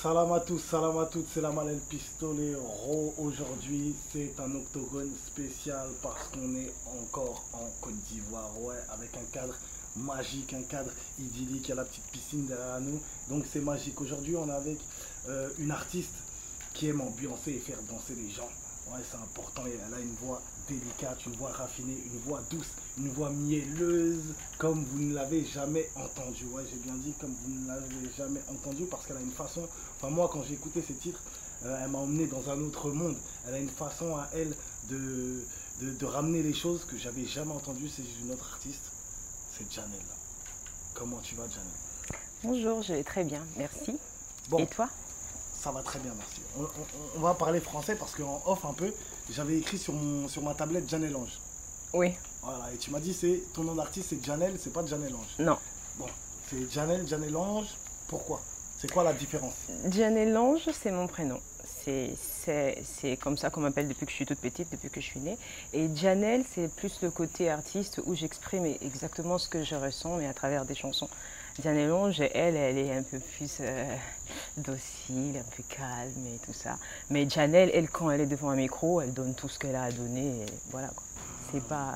Salam à tous, salam à toutes, c'est la Malène Pistolero. Aujourd'hui, c'est un octogone spécial parce qu'on est encore en Côte d'Ivoire. Ouais, avec un cadre magique, un cadre idyllique. Il y a la petite piscine derrière nous. Donc, c'est magique. Aujourd'hui, on est avec euh, une artiste qui aime ambiancer et faire danser les gens. Ouais, c'est important. Elle a une voix délicate, une voix raffinée, une voix douce, une voix mielleuse, comme vous ne l'avez jamais entendu. Ouais, j'ai bien dit comme vous ne l'avez jamais entendu parce qu'elle a une façon. Enfin, moi, quand j'ai écouté ces titres, euh, elle m'a emmené dans un autre monde. Elle a une façon à elle de, de, de ramener les choses que j'avais jamais entendues. C'est une autre artiste, c'est Janelle. Comment tu vas, Janelle? Bonjour, je vais très bien, merci. Bon. Et toi? Ça va très bien, merci. On, on- on va parler français parce qu'en off un peu, j'avais écrit sur, mon, sur ma tablette Janelle Ange. Oui. Voilà, et tu m'as dit c'est ton nom d'artiste c'est Janelle, c'est pas Janelle Ange. Non. Bon, c'est Janelle, Janelle Ange. Pourquoi? C'est quoi la différence? Diane Lange, c'est mon prénom. C'est- comme ça qu'on m'appelle depuis que je suis toute petite, depuis que je suis née. Et Janelle, c'est plus le côté artiste où j'exprime exactement ce que je ressens, mais à travers des chansons. Diane Lange, elle, elle est un peu plus euh, docile, un peu calme et tout ça. Mais Janelle, elle, quand elle est devant un micro, elle donne tout ce qu'elle a à donner. Et voilà quoi. C'est pas.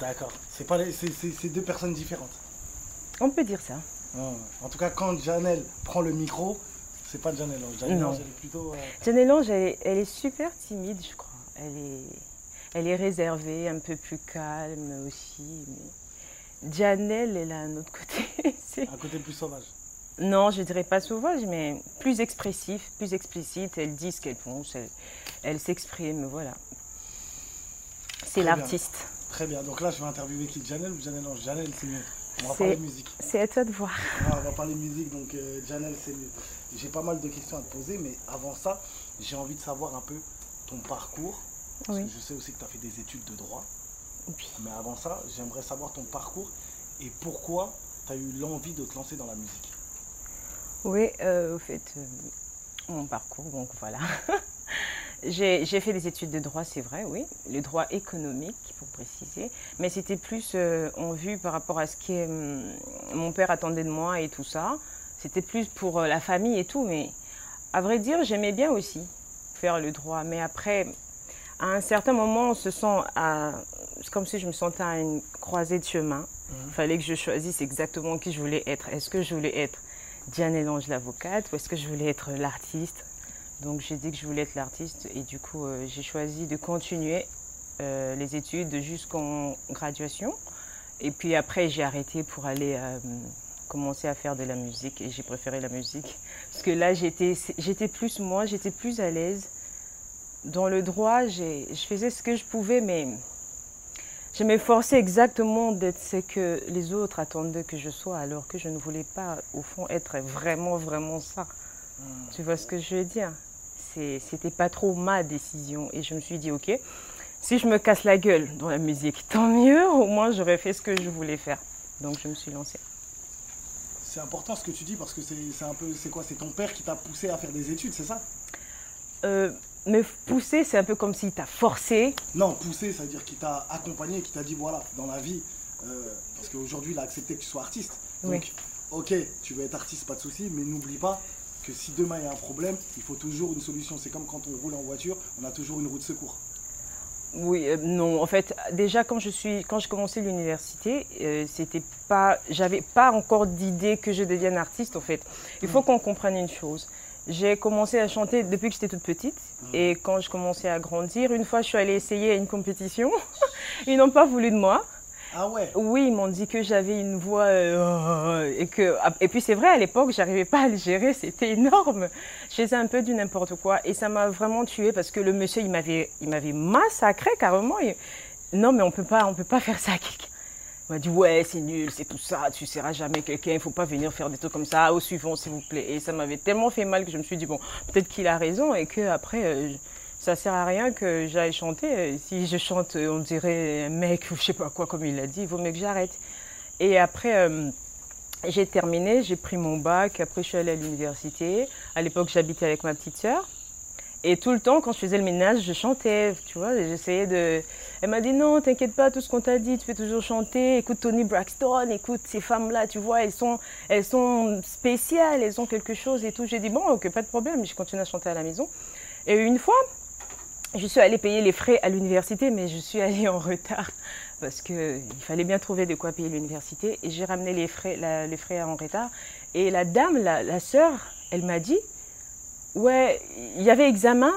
D'accord. C'est pas les- c'est- deux personnes différentes. On peut dire ça. En tout cas, quand Janelle prend le micro, c'est pas Janelle Ange. Janelle Non. Ange, elle est plutôt. euh, Janelle Lange, elle, est- elle est super timide, je crois. Elle est, elle est réservée, un peu plus calme aussi. Mais Janelle, elle a un autre côté. Un côté plus sauvage. non, je dirais pas sauvage, mais plus expressif, plus explicite. Elle dit ce qu'elle pense, elle, elle s'exprime, voilà. C'est l'artiste. Très bien. Donc là, je vais interviewer qui Janelle ou Janelle Ange Janelle, c'est mieux. On va parler musique. C'est à toi de voir. Ah, on va parler musique, donc euh, Janelle, c'est mieux. J'ai pas mal de questions à te poser, mais avant ça, j'ai envie de savoir un peu ton parcours. Parce Oui. que je sais aussi que tu as fait des études de droit. Oui. Mais avant ça, j'aimerais savoir ton parcours et pourquoi tu as eu l'envie de te lancer dans la musique. Oui, euh, au fait, euh, mon parcours, donc voilà. J'ai fait des études de droit, c'est vrai, oui, le droit économique, pour préciser, mais c'était plus euh, en vue par rapport à ce que hum, mon père attendait de moi et tout ça. C'était plus pour la famille et tout, mais à vrai dire, j'aimais bien aussi faire le droit. Mais après, à un certain moment, on se sent à. Comme si je me sentais à une croisée de chemin. Il fallait que je choisisse exactement qui je voulais être. Est-ce que je voulais être Diane Lange l'avocate ou est-ce que je voulais être l'artiste? Donc j'ai dit que je voulais être l'artiste et du coup euh, j'ai choisi de continuer euh, les études jusqu'en graduation. Et puis après j'ai arrêté pour aller euh, commencer à faire de la musique et j'ai préféré la musique. Parce que là j'étais j'étais plus moi, j'étais plus à l'aise. Dans le droit, je faisais ce que je pouvais, mais je m'efforçais exactement d'être ce que les autres attendaient que je sois, alors que je ne voulais pas, au fond, être vraiment, vraiment ça. Tu vois ce que je veux dire? C'était pas trop ma décision. Et je me suis dit, ok, si je me casse la gueule dans la musique, tant mieux, au moins j'aurais fait ce que je voulais faire. Donc je me suis lancée. C'est important ce que tu dis parce que c'est c'est un peu. C'est quoi? C'est ton père qui t'a poussé à faire des études, c'est ça? Euh, me pousser, c'est un peu comme s'il t'a forcé. Non, poussé, ça veut dire qu'il t'a accompagné, qui t'a dit voilà, dans la vie, euh, parce qu'aujourd'hui il a accepté que tu sois artiste. Donc, Oui. ok, tu veux être artiste, pas de souci, mais n'oublie pas que si demain il y a un problème, il faut toujours une solution. C'est comme quand on roule en voiture, on a toujours une roue de secours. Oui, euh, non. En fait, déjà quand je suis, quand je commençais l'université, euh, c'était pas, j'avais pas encore d'idée que je devienne artiste. En fait, il faut qu'on comprenne une chose. J'ai commencé à chanter depuis que j'étais toute petite, et quand je commençais à grandir, une fois je suis allée essayer à une compétition, ils n'ont pas voulu de moi. Ah ouais? Oui, ils m'ont dit que j'avais une voix euh, et que et puis c'est vrai à l'époque j'arrivais pas à le gérer, c'était énorme. Je faisais un peu du n'importe quoi et ça m'a vraiment tuée parce que le monsieur il m'avait massacré carrément. Non mais on peut pas on peut pas faire ça à quelqu'un. Il m'a dit ouais c'est nul, c'est tout ça, tu seras jamais quelqu'un, il faut pas venir faire des trucs comme ça. Au suivant s'il vous plaît. Et ça m'avait tellement fait mal que je me suis dit bon peut-être qu'il a raison et que après euh, ça sert à rien que j'aille chanter. Si je chante, on dirait un mec ou je sais pas quoi, comme il l'a dit, il vaut mieux que j'arrête. Et après, euh, j'ai terminé, j'ai pris mon bac. Après, je suis allée à l'université. À l'époque, j'habitais avec ma petite sœur. Et tout le temps, quand je faisais le ménage, je chantais, tu vois, j'essayais de... Elle m'a dit non, t'inquiète pas, tout ce qu'on t'a dit, tu peux toujours chanter. Écoute Tony Braxton, écoute ces femmes-là, tu vois, elles sont, elles sont spéciales, elles ont quelque chose et tout. J'ai dit bon, ok, pas de problème, je continue à chanter à la maison. Et une fois, je suis allée payer les frais à l'université, mais je suis allée en retard parce qu'il fallait bien trouver de quoi payer l'université. Et j'ai ramené les frais, les frais en retard. Et la dame, la, la sœur, elle m'a dit, ouais, il y avait examen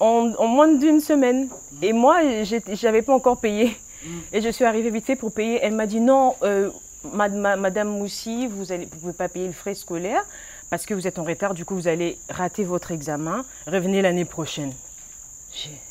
en, moins d'une semaine. Et moi, je n'avais pas encore payé. Et je suis arrivée vite fait pour payer. Elle m'a dit, non, euh, Madame Moussi, vous ne pouvez pas payer le frais scolaire parce que vous êtes en retard. Du coup, vous allez rater votre examen. Revenez l'année prochaine.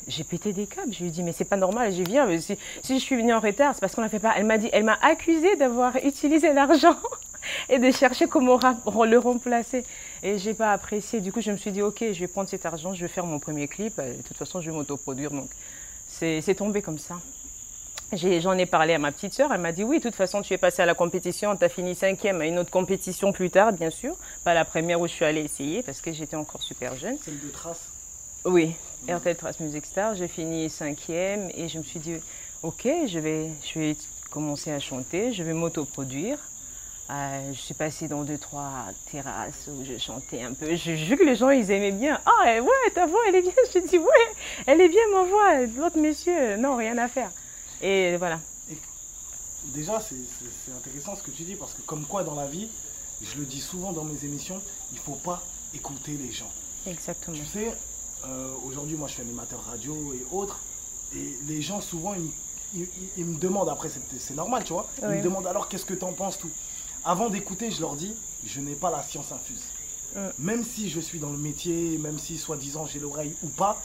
J'ai pété des câbles. Je lui ai dit, mais c'est pas normal, j'ai viens. Si, si, je suis venue en retard, c'est parce qu'on n'a fait pas. Elle m'a dit, elle m'a accusé d'avoir utilisé l'argent et de chercher comment le remplacer. Et j'ai pas apprécié. Du coup, je me suis dit, ok, je vais prendre cet argent, je vais faire mon premier clip. De toute façon, je vais m'autoproduire. Donc, c'est tombé comme ça. J'en ai, parlé à ma petite sœur. Elle m'a dit, oui, de toute façon, tu es passée à la compétition. Tu as fini cinquième à une autre compétition plus tard, bien sûr. Pas la première où je suis allée essayer parce que j'étais encore super jeune. Celle de Trace oui, RTL Trace Music Star. J'ai fini cinquième et je me suis dit, ok, je vais, je vais commencer à chanter, je vais m'autoproduire. Euh, je suis passée dans deux, trois terrasses où je chantais un peu. J'ai vu que les gens, ils aimaient bien. Ah, ouais, ta voix, elle est bien. Je dis, ouais, elle est bien, ma voix. L'autre monsieur, non, rien à faire. Et voilà. déjà, c'est intéressant ce que tu dis parce que, comme quoi dans la vie, je le dis souvent dans mes émissions, il ne faut pas écouter les gens. Exactement. Tu sais, euh, aujourd'hui, moi, je suis animateur radio et autres. Et les gens, souvent, ils, me demandent, après, c'est normal, tu vois. Ils me demandent alors, qu'est-ce que tu en penses, tout. Avant d'écouter, je leur dis, je n'ai pas la science infuse. Même si je suis dans le métier, même si, soi-disant, j'ai l'oreille ou pas,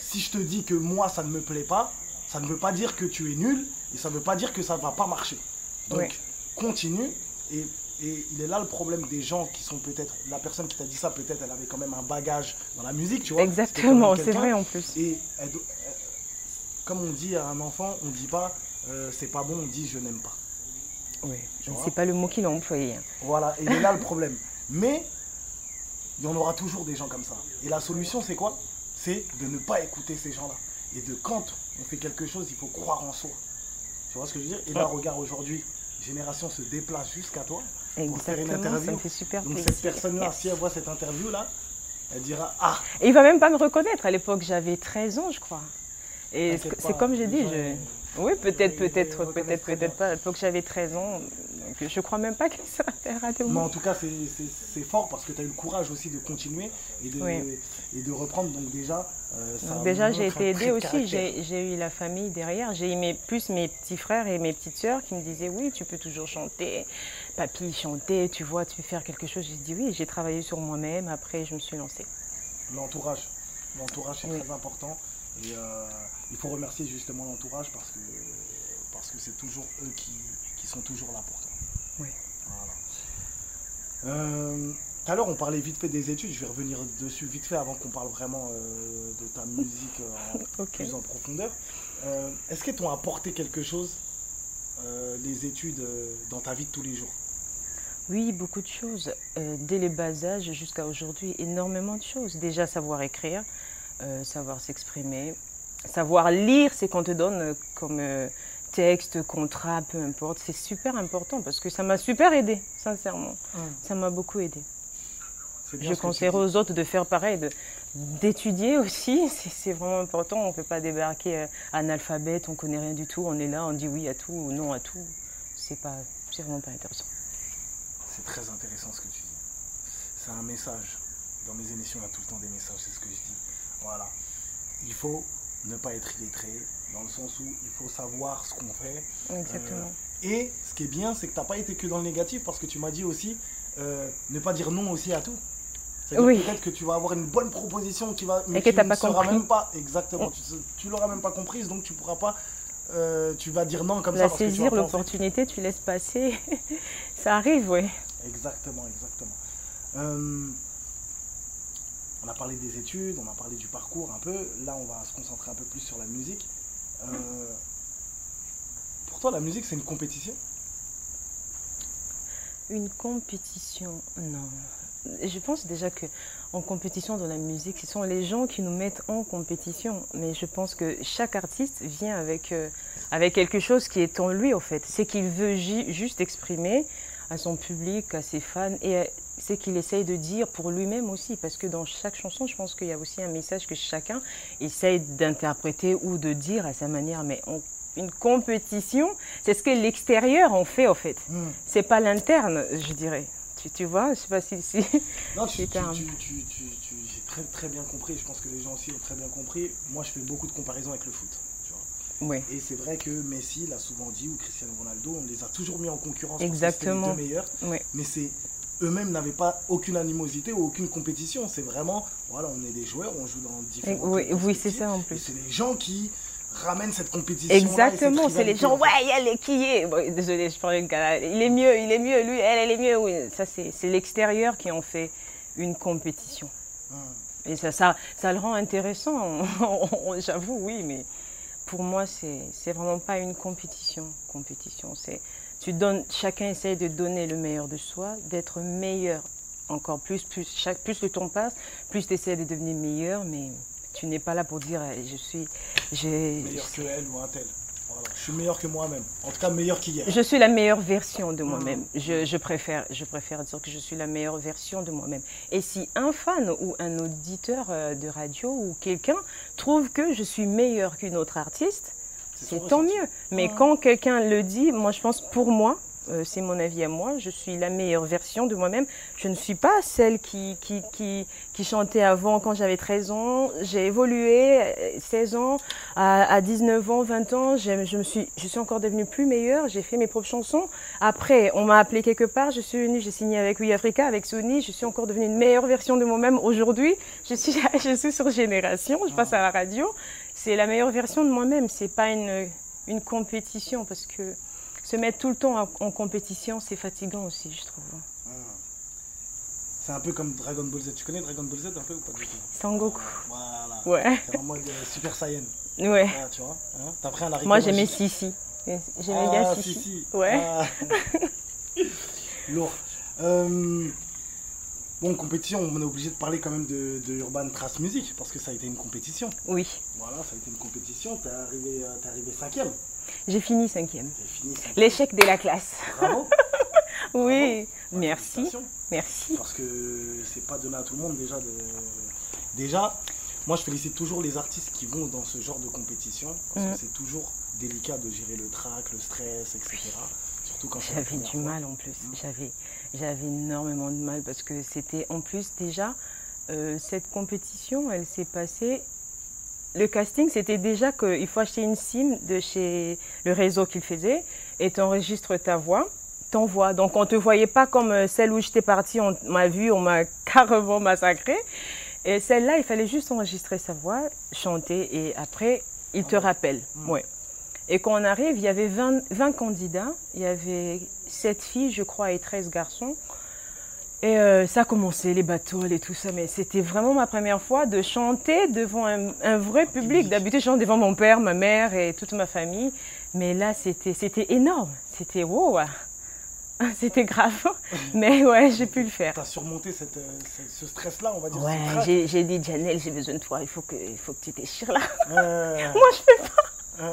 si je te dis que moi, ça ne me plaît pas, ça ne veut pas dire que tu es nul et ça ne veut pas dire que ça ne va pas marcher. Donc, continue et et il est là le problème des gens qui sont peut-être. La personne qui t'a dit ça, peut-être, elle avait quand même un bagage dans la musique, tu vois. Exactement, c'est vrai en plus. Et comme on dit à un enfant, on ne dit pas euh, c'est pas bon, on dit je n'aime pas. Oui, c'est pas le mot qu'il a employé. Voilà, et il est là le problème. Mais il y en aura toujours des gens comme ça. Et la solution, c'est quoi? C'est de ne pas écouter ces gens-là. Et de quand on fait quelque chose, il faut croire en soi. Tu vois ce que je veux dire? Et là, regarde aujourd'hui, Génération se déplace jusqu'à toi pour faire une interview. Ça me fait super Donc cette personne-là, si elle voit cette interview-là, elle dira Ah Et il va même pas me reconnaître. À l'époque, j'avais 13 ans, je crois. Et c'est comme j'ai dit, je... Oui, peut-être, peut-être, peut-être, peut-être pas. À l'époque, j'avais 13 ans. Donc, je crois même pas que ça faire rater. Mais en tout cas, c'est fort parce que tu as eu le courage aussi de continuer et de, et de reprendre. Donc, déjà, euh, déjà, j'ai été aidée aussi. J'ai eu la famille derrière. J'ai eu plus mes petits frères et mes petites sœurs qui me disaient Oui, tu peux toujours chanter. Papy chanter, tu vois, tu peux faire quelque chose. J'ai dit Oui, j'ai travaillé sur moi-même. Après, je me suis lancée. L'entourage. L'entourage, c'est très important. Et euh, il faut remercier justement l'entourage parce que parce que c'est toujours eux qui, sont toujours là pour toi. Oui. Voilà. Euh, tout à l'heure, on parlait vite fait des études. Je vais revenir dessus vite fait avant qu'on parle vraiment euh, de ta musique en, plus en profondeur. Est-ce qu'elles t'ont apporté quelque chose, les études, dans ta vie de tous les jours? Oui, beaucoup de choses. dès les bas âges jusqu'à aujourd'hui, énormément de choses. Déjà, savoir écrire, euh, savoir s'exprimer, savoir lire ce qu'on te donne euh, comme euh, texte, contrat, peu importe. C'est super important parce que ça m'a super aidé, sincèrement. Ça m'a beaucoup aidé. Je conseille aux autres de faire pareil, d'étudier aussi. C'est vraiment important. On ne peut pas débarquer analphabète, on ne connaît rien du tout. On est là, on dit oui à tout ou non à tout. C'est pas, vraiment pas intéressant. C'est très intéressant ce que tu dis. C'est un message. Dans mes émissions, il y a tout le temps des messages, c'est ce que je dis. Voilà. Il faut ne pas être illettré, dans le sens où il faut savoir ce qu'on fait. Exactement. Euh, et ce qui est bien, c'est que tu n'as pas été que dans le négatif, parce que tu m'as dit aussi euh, ne pas dire non aussi à tout. Oui. Peut-être que tu vas avoir une bonne proposition qui va. Mais et que tu n'as pas compris. Même pas, exactement. Tu, ne l'auras même pas comprise, donc tu pourras pas. Euh, tu vas dire non comme ça. La saisir l'opportunité, tu laisses passer. ça arrive, oui. Exactement, exactement. On a parlé des études, on a parlé du parcours un peu. Là, on va se concentrer un peu plus sur la musique. Euh, pour toi, la musique, c'est une compétition? Une compétition, non. je pense déjà que en compétition dans la musique, ce sont les gens qui nous mettent en compétition. Mais je pense que chaque artiste vient avec, euh, avec quelque chose qui est en lui, en fait. C'est qu'il veut juste exprimer à son public, à ses fans, et c'est qu'il essaye de dire pour lui-même aussi. Parce que dans chaque chanson, je pense qu'il y a aussi un message que chacun essaye d'interpréter ou de dire à sa manière. Mais une compétition, c'est ce que l'extérieur en fait, en fait. Hmm. C'est pas l'interne, je dirais. Tu, vois, je sais pas si. si non, tu, j'ai très, très bien compris. Je pense que les gens aussi ont très bien compris. Moi, je fais beaucoup de comparaisons avec le foot. Oui. Et c'est vrai que Messi l'a souvent dit, ou Cristiano Ronaldo, on les a toujours mis en concurrence Exactement. parce que les deux meilleurs. Oui. Mais c'est eux-mêmes n'avaient pas aucune animosité ou aucune compétition. C'est vraiment, voilà, on est des joueurs, on joue dans différents. Oui, oui c'est ça en plus. c'est les gens qui ramène cette compétition. Exactement, c'est les gens, ouais, elle est qui est? désolé, je prends une Il est mieux, il est mieux, lui, elle, elle est mieux. Oui, ça, c'est l'extérieur qui en fait une compétition. Hmm. Et ça, ça, ça le rend intéressant, j'avoue, oui, mais pour moi, c'est vraiment pas une compétition. Compétition, c'est. Tu donnes, chacun essaye de donner le meilleur de soi, d'être meilleur encore plus, plus, chaque, plus le temps passe, plus tu essaies de devenir meilleur, mais tu n'es pas là pour dire eh, je suis. Meilleur que elle ou un tel. Je suis meilleur que moi-même. En tout cas, meilleur qu'hier. Je suis la meilleure version de moi-même. Je, préfère, je préfère dire que je suis la meilleure version de moi-même. Et si un fan ou un auditeur euh, de radio ou quelqu'un trouve que je suis meilleure qu'une autre artiste, c'est tant mieux. Mais quand quelqu'un le dit, moi je pense pour moi, euh, c'est mon avis à moi, je suis la meilleure version de moi-même. Je ne suis pas celle qui, qui, qui, qui chantait avant quand j'avais 13 ans. J'ai évolué 16 euh, ans, à, à, 19 ans, 20 ans. Je, me suis, je suis encore devenue plus meilleure. J'ai fait mes propres chansons. Après, on m'a appelé quelque part. Je suis venue, j'ai signé avec Oui Africa, avec Sony. Je suis encore devenue une meilleure version de moi-même aujourd'hui. Je suis, je suis sur Génération. Je passe à la radio. C'est la meilleure version de moi-même. C'est pas une, une compétition parce que se mettre tout le temps en, compétition, c'est fatigant aussi, je trouve. Ah. C'est un peu comme Dragon Ball Z. Tu connais Dragon Ball Z un peu ou pas du tout? Sangoku. Voilà. Ouais. C'est vraiment Super Saiyan. Ouais. Tu vois hein T'as pris un Moi, j'aimais Sissi. J'aimais bien ah, Sissi. Ouais. Ah. Lourd. Euh, bon, compétition, on est obligé de parler quand même de, de, Urban Trace Music parce que ça a été une compétition. Oui. Voilà, ça a été une compétition. T'es arrivé, euh, arrivé cinquième. J'ai fini cinquième. L'échec de la classe. Bravo. oui, merci. Merci. Parce que c'est pas donné à tout le monde déjà. De... Déjà, moi je félicite toujours les artistes qui vont dans ce genre de compétition parce que mm. c'est toujours délicat de gérer le trac, le stress, etc. Surtout quand J'avais du mal en plus. Mm. J'avais, j'avais énormément de mal parce que c'était en plus déjà euh, cette compétition, elle s'est passée le casting, c'était déjà qu'il faut acheter une SIM de chez le réseau qu'il faisait et tu enregistres ta voix, t'envoies. Donc on ne te voyait pas comme euh, celle où j'étais partie, on m'a vu, on m'a carrément massacré. Et celle-là, il fallait juste enregistrer sa voix, chanter et après, il te rappelle. Hmm. Ouais. Et quand on arrive, il y avait 20, 20 candidats, il y avait 7 filles, je crois, et 13 garçons. Et euh, ça a commencé, les bateaux et tout ça, mais c'était vraiment ma première fois de chanter devant un, vrai public. D'habitude, je chante devant mon père, ma mère et toute ma famille. Mais là, c'était, c'était énorme. C'était wow, c'était grave. Mais ouais, j'ai pu le faire. Tu as surmonté cette, euh, ce stress-là, on va dire. Ouais, j'ai, dit, Janelle, j'ai besoin de toi, il faut que, il faut que tu t'échires là. Moi, je fais pas.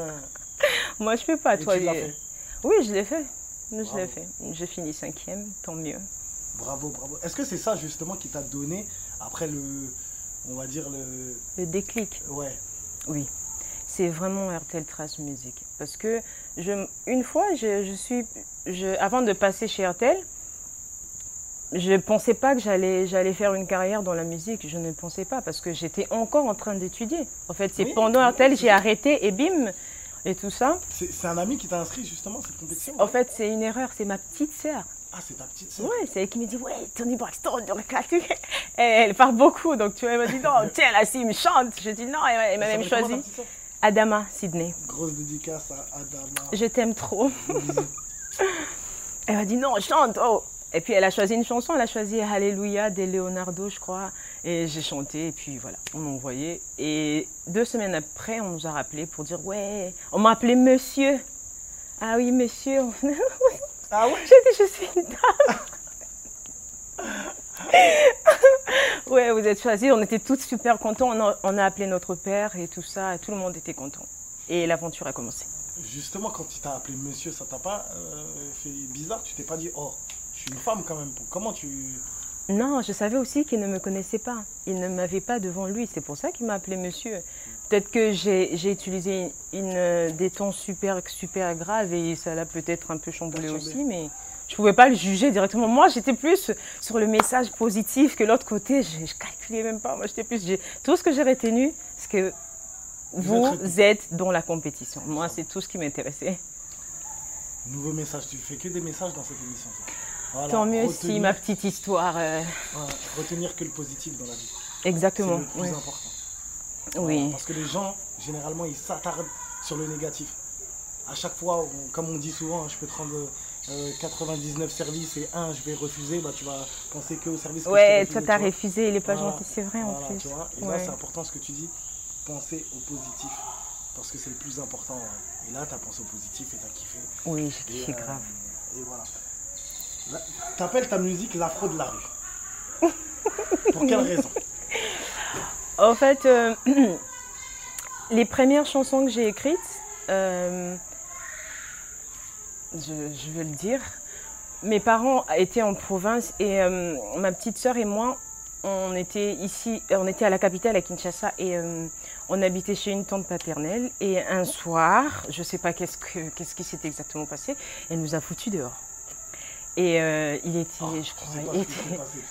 Moi, je fais pas. toi, tu l'as fait? Oui, je l'ai fait. Je l'ai fait. J'ai fini cinquième, tant mieux. Bravo, bravo. Est-ce que c'est ça justement qui t'a donné après le, on va dire le... Le déclic Ouais. Oui. C'est vraiment RTL Trace Music. Parce que je, une fois, je, suis, je, avant de passer chez RTL, je ne pensais pas que j'allais, j'allais faire une carrière dans la musique. Je ne pensais pas parce que j'étais encore en train d'étudier. En fait, c'est pendant RTL, j'ai arrêté et bim, et tout ça. C'est, un ami qui t'a inscrit justement cette compétition En fait, c'est une erreur. C'est ma petite sœur. Ah, c'est ta petite sœur Ouais, c'est elle qui me dit Ouais, Tony Braxton, elle, elle parle beaucoup, donc tu vois, elle m'a dit Non, tiens, là, si, me chante. Je dis Non, elle, m'a même choisi. Adama, Sydney. Grosse dédicace à Adama. Je t'aime trop. elle m'a dit Non, chante, oh. Et puis elle a choisi une chanson, elle a choisi Alléluia de Leonardo, je crois. Et j'ai chanté, et puis voilà, on m'a envoyé. Et deux semaines après, on nous a rappelé pour dire Ouais, on m'a appelé monsieur. Ah oui, monsieur. Ah ouais? J'ai dit, je suis une dame. ouais, vous êtes choisis. On était tous super contents. On a, on a appelé notre père et tout ça. Tout le monde était content. Et l'aventure a commencé. Justement, quand il t'a appelé monsieur, ça t'a pas euh, fait bizarre? Tu t'es pas dit, oh, je suis une femme quand même. Comment tu. Non, je savais aussi qu'il ne me connaissait pas. Il ne m'avait pas devant lui. C'est pour ça qu'il m'a appelé monsieur. Peut-être que j'ai utilisé une, euh, des tons super, super graves et ça l'a peut-être un peu chamboulé aussi, mais je ne pouvais pas le juger directement. Moi, j'étais plus sur le message positif que l'autre côté. Je ne calculais même pas. Moi, j'étais plus. Tout ce que j'ai retenu, c'est que vous, êtes dans la compétition. Moi, c'est tout ce qui m'intéressait. Nouveau message. Tu fais que des messages dans cette émission. Tant mieux si ma petite histoire. Euh, retenir que le positif dans la vie. Exactement. C'est le plus important. Oui. Parce que les gens, généralement, ils s'attardent sur le négatif. À chaque fois, comme on dit souvent, je peux te rendre 99 euh, services et un, je vais refuser, bah, tu vas penser que au service que Ouais, toi, t'as refusé, il est pas gentil, c'est vrai en plus. Tu vois et là, c'est important ce que tu dis, penser au positif. Parce que c'est le plus important. Et là, tu as pensé au positif et tu as kiffé. Oui, j'ai kiffé euh, grave. Et voilà. T'appelles ta musique l'afro de la rue. Pour quelle raison? En fait, euh, les premières chansons que j'ai écrites, euh, je, vais le dire, mes parents étaient en province et euh, ma petite sœur et moi, on était ici, on était à la capitale, à Kinshasa, et on habitait chez une tante paternelle. Et un soir, je ne sais pas qu'est-ce, qu'est-ce qui s'est exactement passé, elle nous a foutus dehors. Et euh, il était, oh, je crois. Il était...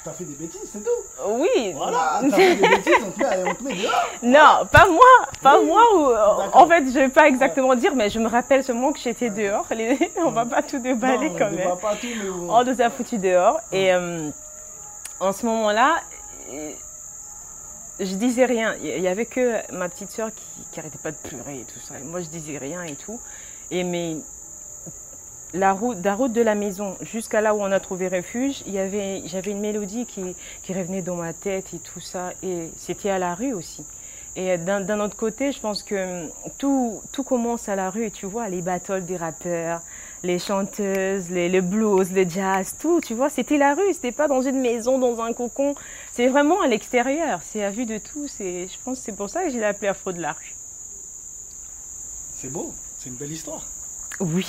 T'as fait des bêtises, c'est tout Oui Voilà, t'as fait des bêtises, on te met, on te met dehors Non, pas moi Pas moi En fait, je ne vais pas exactement dire, mais je me rappelle seulement que j'étais dehors. Les... on va pas tout déballer quand même. On pas tout, mais On nous a foutu dehors. Et euh, en ce moment-là, je disais rien. Il y avait que ma petite soeur qui, qui arrêtait pas de pleurer et tout ça. moi, je disais rien et tout. Et mais la route, la route de la maison jusqu'à là où on a trouvé refuge, il y avait, j'avais une mélodie qui, qui revenait dans ma tête et tout ça. Et c'était à la rue aussi. Et d'un autre côté, je pense que hum, tout, tout commence à la rue. Tu vois, les battles des rappeurs, les chanteuses, les, le blues, le jazz, tout. Tu vois, c'était la rue. C'était pas dans une maison, dans un cocon. C'est vraiment à l'extérieur. C'est à vue de tout. Je pense que c'est pour ça que j'ai appelé Afro de la rue. C'est beau. C'est une belle histoire. Oui.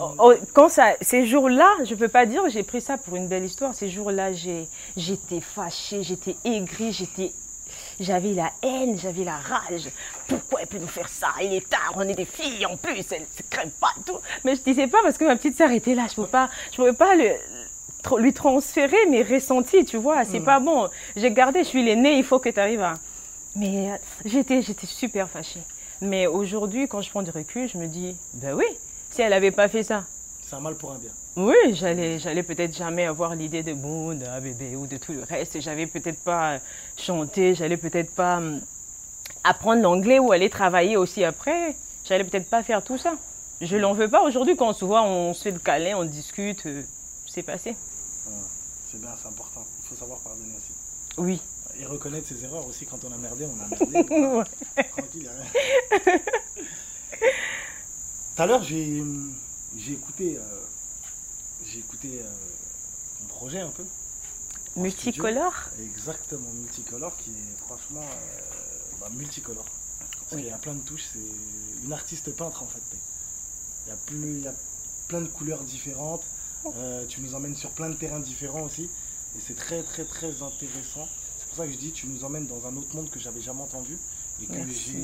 Oh, oh, quand ça, ces jours-là, je peux pas dire j'ai pris ça pour une belle histoire. Ces jours-là, j'étais fâchée, j'étais aigrie, j'étais, j'avais la haine, j'avais la rage. Pourquoi elle peut nous faire ça? Il est tard, on est des filles en plus, elle se crème pas et tout. Mais je disais pas parce que ma petite sœur était là. Je peux pas, je pouvais pas lui transférer mes ressentis, tu vois. C'est hmm. pas bon. J'ai gardé, je suis l'aînée, il faut que tu arrives à. Mais euh, j'étais, j'étais super fâchée. Mais aujourd'hui, quand je prends du recul, je me dis, ben oui, si elle n'avait pas fait ça. C'est un mal pour un bien. Oui, j'allais, j'allais peut-être jamais avoir l'idée de bon, d'un bébé ou de tout le reste. J'avais peut-être pas chanté, j'allais peut-être pas hum, apprendre l'anglais ou aller travailler aussi après. J'allais peut-être pas faire tout ça. Je l'en veux pas aujourd'hui quand on se voit, on se fait de câlin, on discute, euh, c'est passé. c'est bien, c'est important. Il faut savoir pardonner aussi. Oui. Et reconnaître ses erreurs aussi quand on a merdé, on a merdé. Tranquille, rien. Tout à l'heure, j'ai écouté, euh, j'ai écouté euh, ton projet un peu. Multicolore Exactement, multicolore, qui est franchement euh, bah, multicolore. Parce qu'il y a plein de touches, c'est une artiste peintre en fait. Il y, a plus, il y a plein de couleurs différentes. tu nous emmènes sur plein de terrains différents aussi. Et c'est très très très intéressant. C'est pour ça que je dis, tu nous emmènes dans un autre monde que j'avais jamais entendu. Et que j'ai.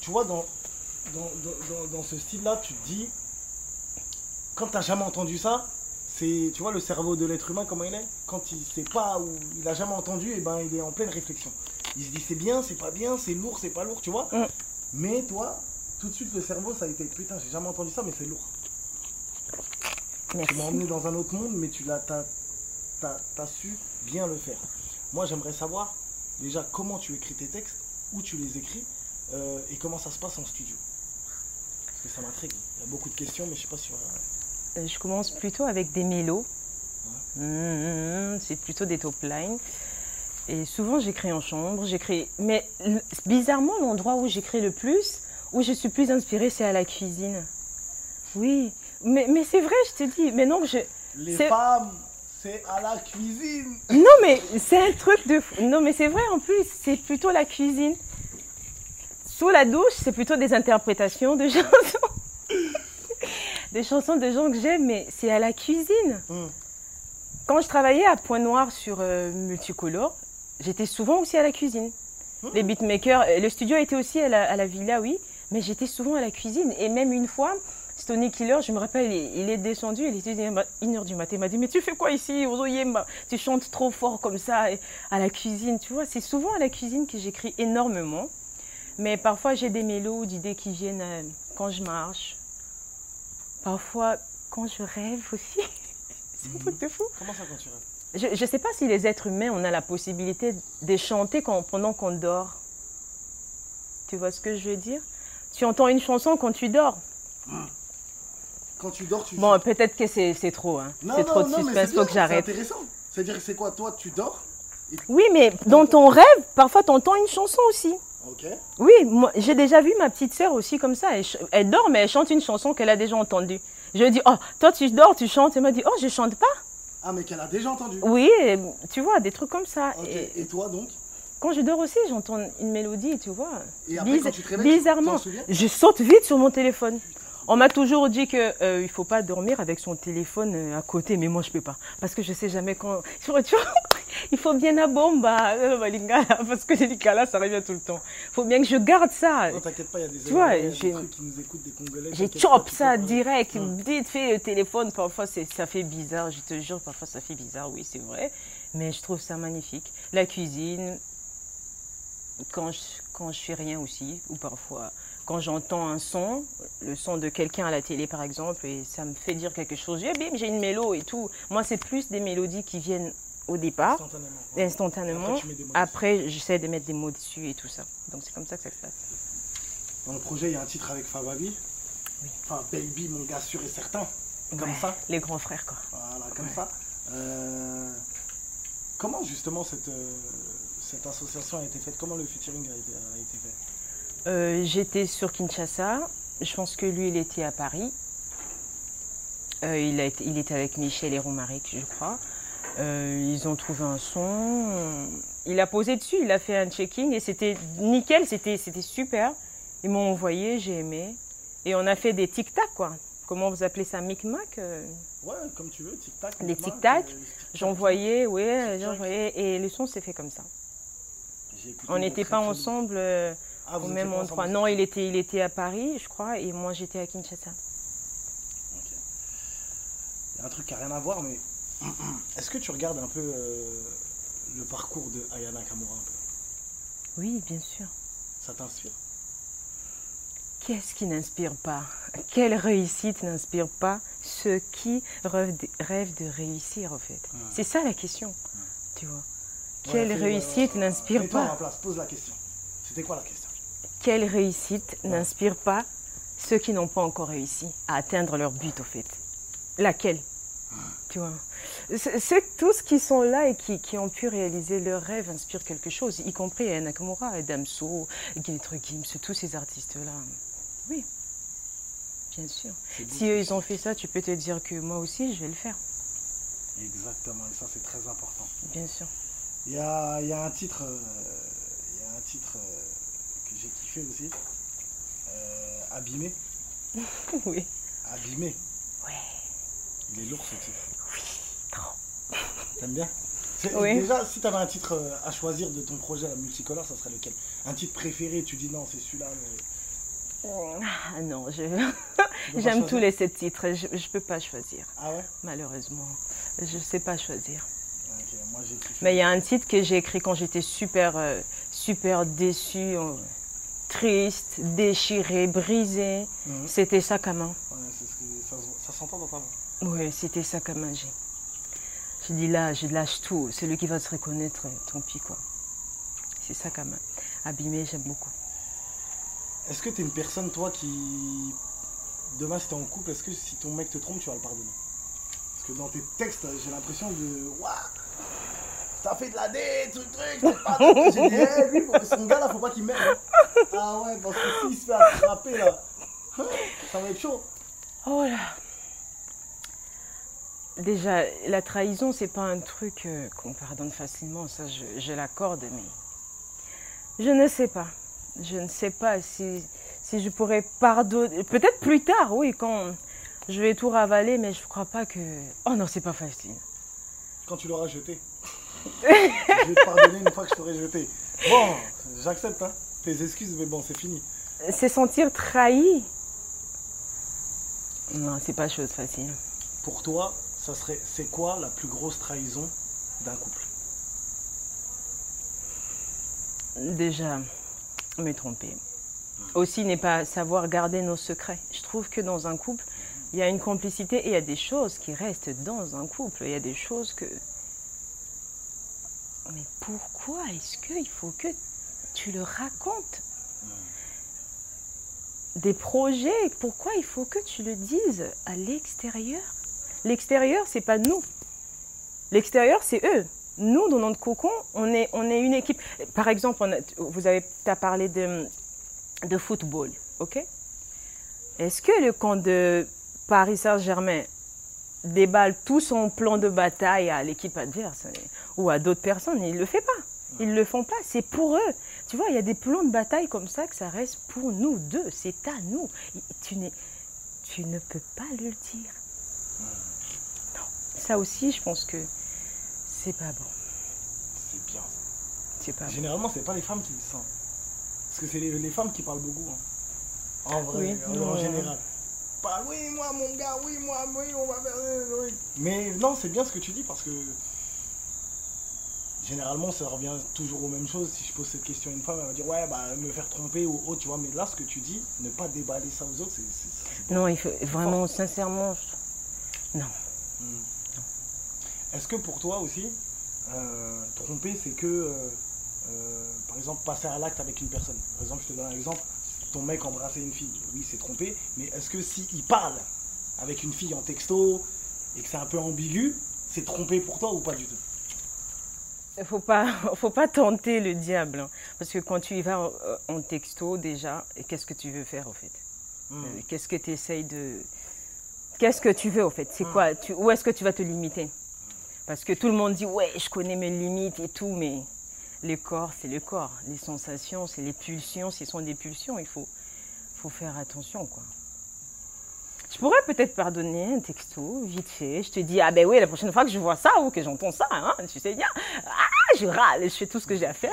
Tu vois, dans, dans, ce style-là, tu te dis, quand tu n'as jamais entendu ça, c'est, tu vois, le cerveau de l'être humain, comment il est? Quand il sait pas ou il n'a jamais entendu, et eh ben, il est en pleine réflexion. Il se dit, c'est bien, c'est pas bien, c'est lourd, c'est pas lourd, tu vois? Mm. Mais toi, tout de suite, le cerveau, ça a été, putain, j'ai jamais entendu ça, mais c'est lourd. Tu m'as emmené dans un autre monde, mais tu l'as, as, su bien le faire. Moi, j'aimerais savoir déjà comment tu écris tes textes, où tu les écris, euh, et comment ça se passe en studio ça m'intrigue. Il y a beaucoup de questions, mais je sais pas si euh, Je commence plutôt avec des mélos. Mmh, c'est plutôt des top lines. Et souvent, j'écris en chambre. J'écris. Mais bizarrement, l'endroit où j'écris le plus, où je suis plus inspirée, c'est à la cuisine. Oui. Mais, mais c'est vrai, je te dis. Mais non, je. Les femmes, c'est à la cuisine. Non, mais c'est un truc de fou. Non, mais c'est vrai en plus, c'est plutôt la cuisine. Sous la douche, c'est plutôt des interprétations de chansons. des chansons de gens que j'aime, mais c'est à la cuisine. Hum. Quand je travaillais à Point Noir sur euh, Multicolore, j'étais souvent aussi à la cuisine. Hmm. Les beatmakers, euh, le studio était aussi à la, à la villa, oui, mais j'étais souvent à la cuisine. Et même une fois, Stony Killer, je me rappelle, il, il est descendu, il était 1h du matin, il m'a dit, mais tu fais quoi ici, Tu chantes trop fort comme ça et à la cuisine, tu vois. C'est souvent à la cuisine que j'écris énormément. Mais parfois, j'ai des mélos, d'idées qui viennent euh, quand je marche. Parfois, quand je rêve aussi. C'est un truc de fou. Comment ça quand tu rêves? Je ne sais pas si les êtres humains, on a la possibilité de chanter quand- pendant qu'on dort. Tu vois ce que je veux dire? Tu entends une chanson quand tu dors. Quand tu dors, tu Bon, peut-être que c'est trop. Hein. C'est trop de non, suspense, c'est faut que j'arrête. C'est intéressant. C'est-à-dire, c'est quoi Toi, tu dors Oui, mais dans ton rêve, parfois tu entends une chanson aussi. Ok. Oui, moi, j'ai déjà vu ma petite sœur aussi comme ça. Elle, dort, mais elle chante une chanson qu'elle a déjà entendue. Je lui dis, oh, toi tu dors, tu chantes. Elle m'a dit, oh, je chante pas. Ah, mais qu'elle a déjà entendu. Oui, et tu vois, des trucs comme ça. Et Et toi, donc? quand je dors aussi, j'entends une mélodie, tu vois. Et après, Biz- quand tu te réveilles, bizarrement, je saute vite sur mon téléphone. On m'a toujours dit que euh, il faut pas dormir avec son téléphone euh, à côté, mais moi je peux pas parce que je sais jamais quand. Il faut bien à bomba, euh, Balingala, parce que les Lingala, ça revient tout le temps. Il faut bien que je garde ça. Non, t'inquiète pas, il y a des, Tu vois, j'ai- qui nous écoutent, des Congolais. J'ai chop ça direct, vite fait le téléphone. Parfois c'est- ça fait bizarre, je te jure, parfois ça fait bizarre, oui c'est vrai. Mais je trouve ça magnifique. La cuisine, quand je, quand je fais rien aussi, ou parfois quand j'entends un son, le son de quelqu'un à la télé par exemple, et ça me fait dire quelque chose, j'ai bim, j'ai une mélo et tout. Moi c'est plus des mélodies qui viennent au départ, Instantanément. ouais. instantanément. Après, j'essaie de mettre des mots dessus et tout ça. Donc c'est comme ça que ça se passe. Dans le projet, il y a un titre avec Fababi. Enfin, Baby, mon gars sûr et certain. Comme Ouais, ça. Les grands frères quoi. Voilà, comme ça. Euh, comment justement cette, euh, cette association a été faite? Comment le featuring a été, a été fait? Euh, J'étais sur Kinshasa. Je pense que lui, il était à Paris. Euh, il, a été- il était avec Michel et Romaric, je crois. Euh, ils ont trouvé un son. Il a posé dessus, il a fait un checking et c'était nickel, c'était super. Ils m'ont envoyé, j'ai aimé. Et on a fait des tic-tac, quoi. Comment vous appelez ça Micmac Ouais, comme tu veux, tic-tac. Des micmac, tic-tac. J'envoyais, oui, j'envoyais. Et le son s'est fait comme ça. On n'était pas ensemble. Ah, vous au même endroit. Non, il était, il était à Paris, je crois, et moi j'étais à Kinshasa. Ok. Il y a un truc qui n'a rien à voir, mais est-ce que tu regardes un peu euh, le parcours de Ayana Kamura un peu? Oui, bien sûr. Ça t'inspire? Qu'est-ce qui n'inspire pas? Quelle réussite n'inspire pas ceux qui rêvent de, rêvent de réussir, en fait? Ouais. C'est ça la question, tu vois. Quelle ouais, réussite n'inspire pas place, pose la question. C'était quoi la question? Quelle réussite n'inspire pas ceux qui n'ont pas encore réussi à atteindre leur but, au fait? Laquelle? Tu vois? C'est tous qui sont là et qui, qui ont pu réaliser leurs rêves inspirent quelque chose, y compris Nakamura, et Damso, Guiltre Gims, tous ces artistes-là. Oui, bien sûr. Si eux, ils ont fait ça, tu peux te dire que moi aussi, je vais le faire, Exactement, et ça c'est très important. bien sûr. Il y a, il y a un titre, euh, il y a un titre euh, aussi. Euh, Abîmé. oui. Abîmé. Ouais. Il est lourd ce titre. Trop. T'aimes bien? Oui. Déjà, si tu avais un titre euh, à choisir de ton projet la multicolore, ça serait lequel? Un titre préféré, tu dis non, c'est celui-là. mais Ah non, je... j'aime tous les sept titres, je ne peux pas choisir, Ah ouais? Malheureusement. Je ne sais pas choisir. Moi. Mais il y a un titre que j'ai écrit quand j'étais super, euh, super déçue, euh, triste, déchirée, brisée. Mhm. C'était sac à main. Ouais, ça, se- ça s'entend dans ta voix. Oui, c'était sac à main. J'ai dit là, je lâche tout. Celui qui va se reconnaître, euh, tant pis quoi. C'est sac à main. Abîmé, j'aime beaucoup. Est-ce que tu es une personne, toi, qui. Demain, si t'es en couple, est-ce que si ton mec te trompe, tu vas le pardonner? Parce que dans tes textes, j'ai l'impression de. Waouh T'as fait de la dé, truc, truc, pas. J'ai dit, hé, lui, son gars là, faut pas qu'il merde. hein. Ah ouais, parce que s'il se fait attraper là, ça va être chaud. Oh là Déjà, la trahison, c'est pas un truc euh, qu'on pardonne facilement, ça je, je l'accorde, mais je ne sais pas. Je ne sais pas si, si je pourrais pardonner. Peut-être plus tard, oui, quand je vais tout ravaler, mais je crois pas que. Oh non, c'est pas facile. Quand tu l'auras jeté. Je vais te pardonner une fois que je t'aurai jeté. Bon, j'accepte, hein. Tes excuses, mais bon, c'est fini. C'est sentir trahi. Non, c'est pas chose facile. Pour toi, ça serait, c'est quoi la plus grosse trahison d'un couple? Déjà, me tromper. Aussi n'est pas savoir garder nos secrets. Je trouve que dans un couple, il y a une complicité et il y a des choses qui restent dans un couple. Il y a des choses que... Mais pourquoi est-ce qu'il faut que tu le racontes? Des projets, pourquoi il faut que tu le dises à l'extérieur? L'extérieur, c'est pas nous. L'extérieur, c'est eux. Nous, dans notre cocon, on est, on est une équipe. Par exemple, on vous avez as parlé de, de football, ok? Est-ce que le camp de Paris Saint-Germain déballe tout son plan de bataille à l'équipe adverse ou à d'autres personnes Ils ne le font pas. Ils ne le font pas. C'est pour eux. Tu vois, il y a des plans de bataille comme ça que ça reste pour nous deux. C'est à nous. Tu, n'es- tu ne peux pas le dire. Non. Ça aussi, je pense que c'est pas bon. C'est bien. C'est pas bon. Généralement, c'est pas les femmes qui le sentent. Parce que c'est les, les femmes qui parlent beaucoup. hein. En vrai, Oui, en, général. Oui, moi, mon gars, oui, moi, oui, on va faire. oui. Mais non, c'est bien ce que tu dis parce que. Généralement, ça revient toujours aux mêmes choses. Si je pose cette question à une femme, elle va dire Ouais, bah, me faire tromper ou autre, tu vois. Mais là, ce que tu dis, ne pas déballer ça aux autres, c'est. Non, il faut vraiment, sincèrement, je- non. Est-ce que pour toi aussi, euh, tromper, c'est que, euh, euh, par exemple, passer à l'acte avec une personne? Par exemple, je te donne un exemple, ton mec embrasser une fille, oui, c'est tromper, mais est-ce que s'il parle avec une fille en texto et que c'est un peu ambigu, c'est tromper pour toi ou pas du tout? Il faut pas, faut pas tenter le diable. hein. Parce que quand tu y vas en, en texto, déjà, qu'est-ce que tu veux faire, au fait? Hmm. Euh, Qu'est-ce que tu essayes de. Qu'est-ce que tu veux, au fait? C'est Hmm. quoi? Tu, Où est-ce que tu vas te limiter? Parce que tout le monde dit, ouais, je connais mes limites et tout, mais le corps, c'est le corps. Les sensations, c'est les pulsions. Ce sont des pulsions, il faut, faut faire attention, quoi. Je pourrais peut-être pardonner un texto, vite fait. Je te dis, ah ben oui, la prochaine fois que je vois ça ou que j'entends ça, hein, tu sais bien, ah, je râle, je fais tout ce que j'ai à faire.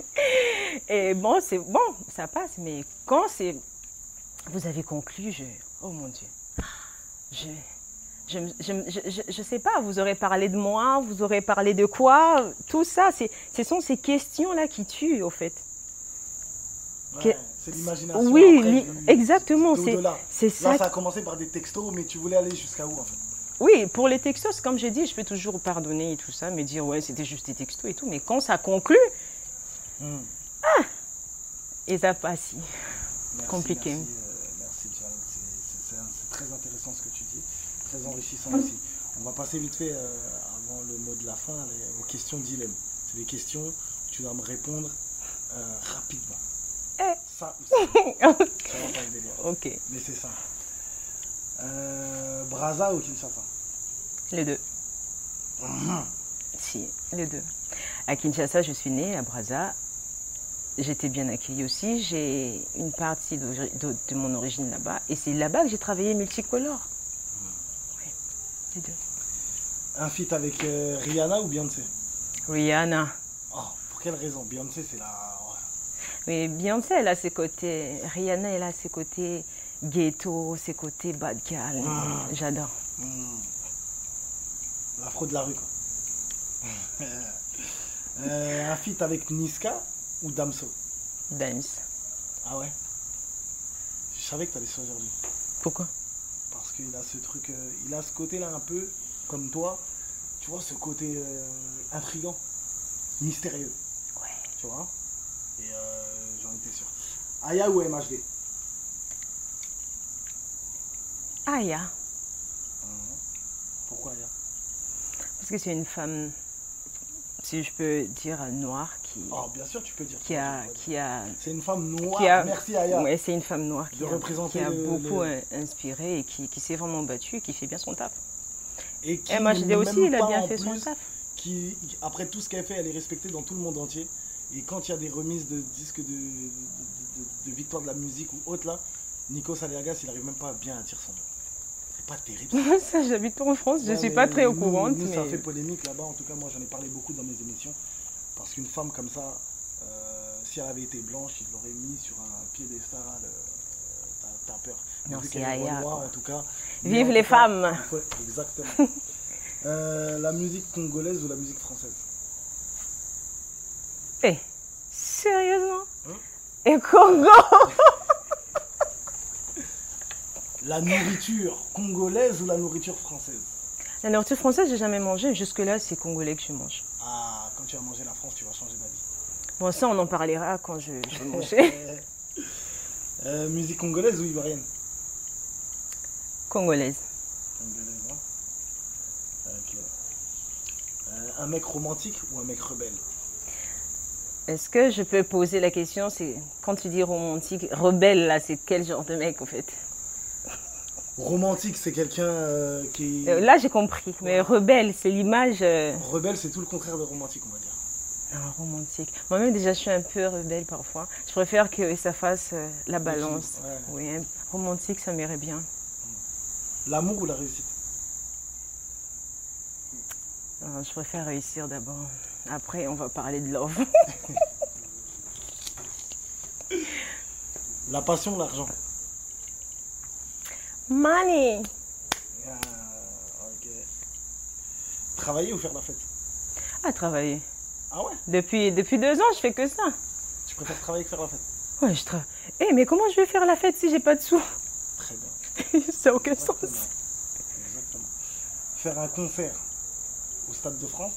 Et bon, c'est bon, ça passe. Mais quand c'est, vous avez conclu, je, oh mon Dieu, je, je, je sais pas, vous aurez parlé de moi, vous aurez parlé de quoi, tout ça, ce sont ces questions-là qui tuent, au fait. Ouais, C'est l'imagination. Oui, après li- du- exactement, c'est, ça. ça a commencé par des textos, mais tu voulais aller jusqu'à où en fait? Oui, pour les textos, comme j'ai dit, je peux toujours pardonner et tout ça, me dire ouais, c'était juste des textos et tout, mais quand ça conclut, Hmm. et ça passe. Merci, Compliqué. Merci, euh, merci c'est très intéressant ce que tu dis, très enrichissant aussi. On va passer vite fait euh, avant le mot de la fin les- aux questions dilemme. C'est des questions où tu dois me répondre euh, rapidement. Eh. Ça ou ça. ça va pas le délire. Ok, Mais c'est ça. Euh, Braza ou Kinshasa? Les deux. Si, les deux. À Kinshasa, je suis née, à Brazza. J'étais bien accueillie aussi. J'ai une partie de mon origine là-bas. Et c'est là-bas que j'ai travaillé multicolore. Oui, les deux. Un feat avec euh, Rihanna ou Beyoncé? Rihanna. Oh, pour quelle raison? Beyoncé, c'est la. Mais Beyoncé, elle a ses côtés. Rihanna, elle a ses côtés ghetto, ses côtés bad girl. Ah. J'adore. L'afro de la rue, quoi. Euh, un feat avec Niska ou Damso? Dance. Ah ouais? Je savais que t'allais choisir lui. Pourquoi? Parce qu'il a ce truc, euh, il a ce côté-là un peu, comme toi, tu vois, ce côté euh, intrigant, mystérieux, Ouais. tu vois? Et euh, j'en étais sûr. Aya ou MHD Aya. Pourquoi Aya? Parce que c'est une femme, si je peux dire, noire qui, Oh, bien sûr, tu peux dire. qui a. Qui a C'est une femme noire. qui a- Merci Aya. Ouais, c'est une femme noire qui a, représenter qui a le- beaucoup le- inspiré et qui, qui s'est vraiment battue et qui fait bien son taf. Et qui n'est aussi, il a bien en fait son taf. qui, après tout ce qu'elle fait, elle est respectée dans tout le monde entier. Et quand il y a des remises de disques de, de, de- de victoire de la musique ou autre là, Nico Aliagas, il arrive même pas bien à dire son nom. C'est pas terrible. ça. ça, j'habite pas en France, je suis pas très au courant. Nous, ça mais- fait polémique là-bas. En tout cas, moi, j'en ai parlé beaucoup dans mes émissions. Parce qu'une femme comme ça, euh, si elle avait été blanche, il l'aurait mis sur un piédestal. euh, T'as peur. Non, c'est quoi. en tout cas. Vive les cas, femmes. faut- Exactement. Euh, la musique congolaise ou la musique française? Eh, sérieusement? Hein? Et Congo? La nourriture congolaise ou la nourriture française La nourriture française, j'ai jamais mangé. Jusque-là, c'est congolais que je mange. Ah, quand tu vas manger la France, tu vas changer d'avis. Bon, ça, on en parlera quand je, je vais manger. Euh, musique congolaise ou ivoirienne Congolaise. Congolaise, hein Ok. Euh, un mec romantique ou un mec rebelle Est-ce que je peux poser la question C'est quand tu dis romantique, rebelle, là, c'est quel genre de mec, en fait? Romantique, c'est quelqu'un euh, qui. Euh, Là, j'ai compris. Mais rebelle, c'est l'image. euh, Rebelle, c'est tout le contraire de romantique, on va dire. Non, romantique. Moi-même, déjà, je suis un peu rebelle parfois. Je préfère que ça fasse euh, la balance. Ouais. Oui, un romantique, ça m'irait bien. L'amour ou la réussite? Euh, je préfère réussir d'abord. Après, on va parler de love. La passion ou l'argent Money Ah, ok. Travailler ou faire la fête? À travailler. Ah ouais? Depuis, depuis deux ans, je fais que ça. Tu préfères travailler que faire la fête? Ouais, je travaille. Eh, mais comment je vais faire la fête si j'ai pas de sous? Très bien. Ça n'a aucun sens. Exactement. Faire un concert au Stade de France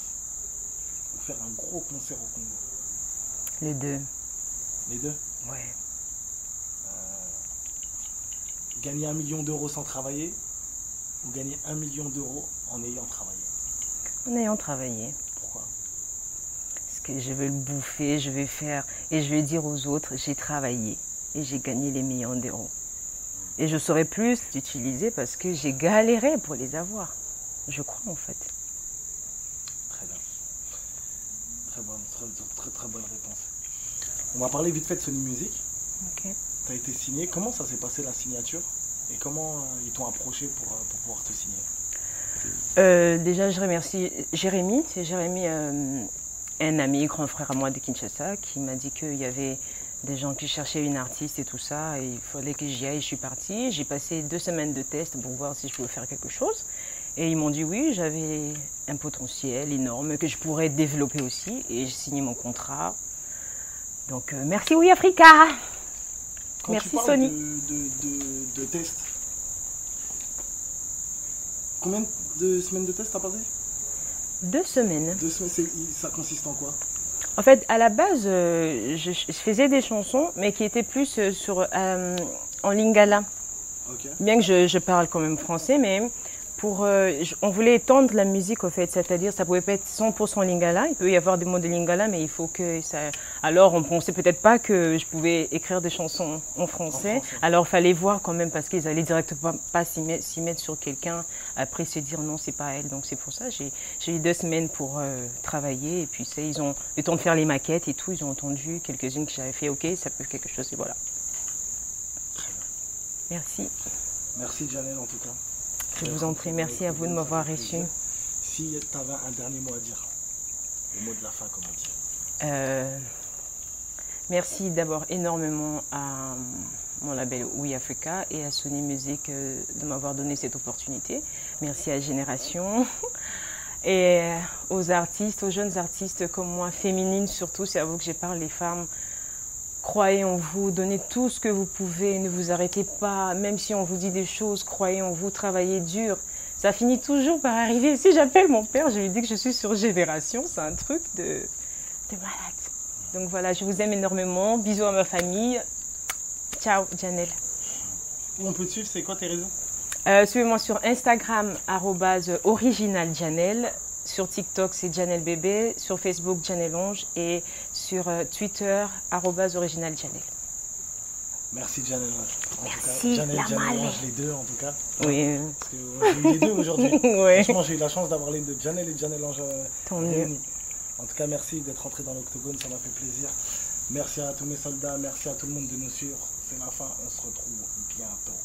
ou faire un gros concert au Congo? Les deux. Les deux? Ouais. Gagner un million d'euros sans travailler ou gagner un million d'euros en ayant travaillé En ayant travaillé. Pourquoi? Parce que je vais le bouffer, je vais faire. Et je vais dire aux autres, j'ai travaillé. Et j'ai gagné les millions d'euros. Et je saurais plus l'utiliser parce que j'ai galéré pour les avoir. Je crois en fait. Très bien. Très bonne, très, très, très bonne réponse. On va parler vite fait de Sony Music. Ok. Tu as été signé. Comment ça s'est passé la signature? Et comment euh, ils t'ont approché pour, euh, pour pouvoir te signer? Euh, déjà, je remercie Jérémy. C'est Jérémy, un ami, grand frère à moi de Kinshasa, qui m'a dit qu'il y avait des gens qui cherchaient une artiste et tout ça. Il fallait que j'y aille. Je suis partie. J'ai passé deux semaines de test pour voir si je pouvais faire quelque chose. Et ils m'ont dit oui, j'avais un potentiel énorme que je pourrais développer aussi. Et j'ai signé mon contrat. Donc, merci Oui Africa. Quand Merci, tu parles Sony. De, de, de, de tests, combien de semaines de tests t'as passé? Deux semaines. Deux semaines, ça consiste en quoi? En fait, à la base, euh, je, je faisais des chansons, mais qui étaient plus euh, sur, euh, en lingala. Ok. Bien que je, je parle quand même français, mais pour, euh, on voulait étendre la musique, au fait. C'est-à-dire, ça pouvait pas être 100% lingala. Il peut y avoir des mots de lingala, mais il faut que ça. Alors, on pensait peut-être pas que je pouvais écrire des chansons en français. français. Alors, fallait voir quand même, parce qu'ils allaient directement pas s'y mettre, sur quelqu'un, après se dire non, c'est pas elle. Donc, c'est pour ça, j'ai eu deux semaines pour euh, travailler. Et puis, ils ont le temps de faire les maquettes et tout. Ils ont entendu quelques-unes que j'avais fait. Ok, ça peut quelque chose. Et voilà. Merci. Merci Janelle en tout cas. Je vous en prie. Merci à vous de m'avoir reçu. Si tu avais un dernier mot à dire, le mot de la fin, comme on dit. Euh, merci d'abord énormément à mon label Oui Africa et à Sony Music euh, de m'avoir donné cette opportunité. Merci à Génération et aux artistes, aux jeunes artistes comme moi, féminines surtout, c'est à vous que je parle, les femmes. Croyez en vous, donnez tout ce que vous pouvez, ne vous arrêtez pas, même si on vous dit des choses, croyez en vous, travaillez dur. Ça finit toujours par arriver. Si j'appelle mon père, je lui dis que je suis sur Génération, c'est un truc de, de malade. Donc voilà, je vous aime énormément. Bisous à ma famille. Ciao, Janelle. Où on peut te suivre, c'est quoi tes réseaux? Euh, Suivez-moi sur Instagram, arrobase originaljanelle. Sur TikTok, c'est Janelle Bébé. Sur Facebook, Janelle Onge. Et sur euh, Twitter, arrobase originaljanelle. Merci Janelle. En Merci, Janelle, Malais. Ange, les deux en tout cas. Oui, Parce que euh, j'ai eu les deux aujourd'hui. Ouais. Franchement, j'ai eu la chance d'avoir les deux, Janelle et Janelle Ange euh, tant mieux. réunis. En tout cas, merci d'être rentré dans l'octogone, ça m'a fait plaisir. Merci à tous mes soldats, merci à tout le monde de nous suivre. C'est la fin, on se retrouve bientôt.